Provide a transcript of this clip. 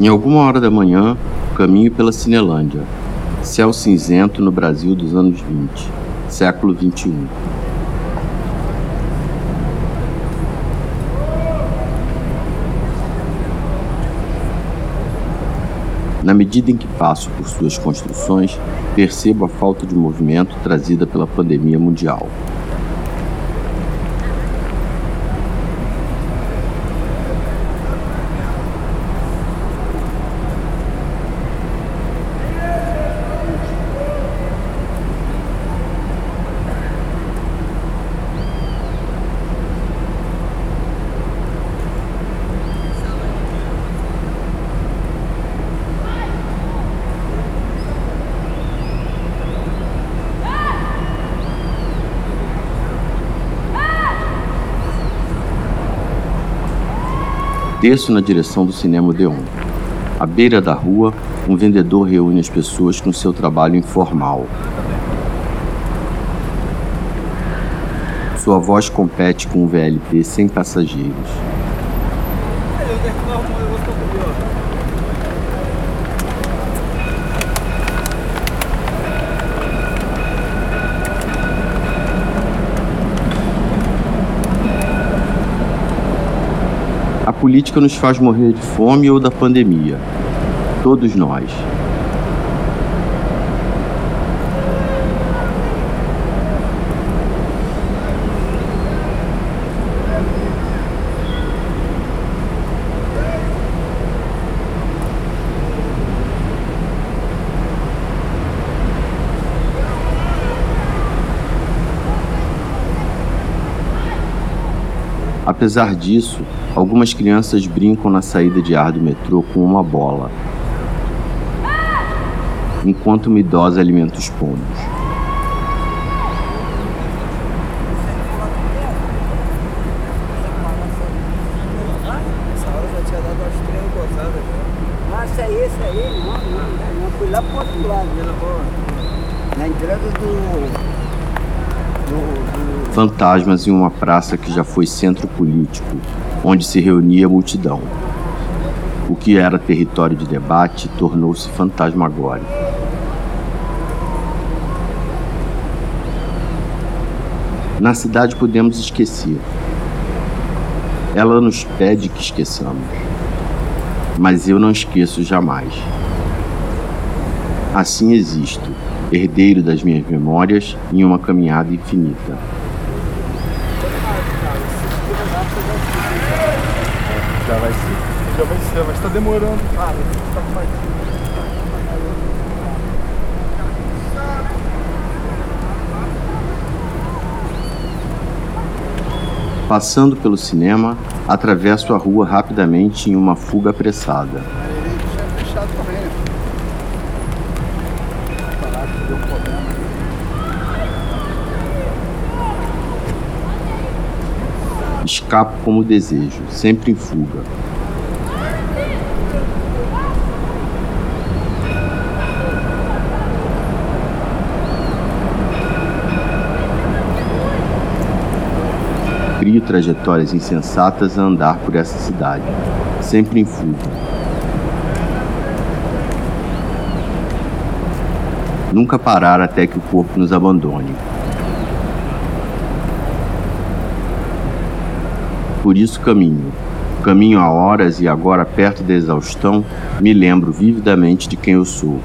Em alguma hora da manhã, caminho pela Cinelândia. Céu cinzento no Brasil dos anos 20, século 21. Na medida em que passo por suas construções, percebo a falta de movimento trazida pela pandemia mundial. Desço na direção do cinema Odeon. À beira da rua, um vendedor reúne as pessoas com seu trabalho informal. Sua voz compete com um VLT sem passageiros. Política nos faz morrer de fome ou da pandemia. Todos nós. Apesar disso, algumas crianças brincam na saída de ar do metrô com uma bola, enquanto uma idosa alimenta os pombos. Nossa, é esse aí, não, não, não, fui lá pro outro lado, na entrada do fantasmas em uma praça que já foi centro político, onde se reunia a multidão. O que era território de debate tornou-se fantasmagórico. Na cidade podemos esquecer. Ela nos pede que esqueçamos. Mas eu não esqueço jamais. Assim existo, herdeiro das minhas memórias em uma caminhada infinita. Já vai ser. Já vai ser, mas tá demorando. Cara, tá. Passando pelo cinema, atravesso a rua rapidamente em uma fuga apressada. Escapo como desejo, sempre em fuga. Crio trajetórias insensatas a andar por essa cidade, sempre em fuga. Nunca parar até que o corpo nos abandone. Por isso caminho. Caminho há horas e agora perto da exaustão, me lembro vividamente de quem eu sou.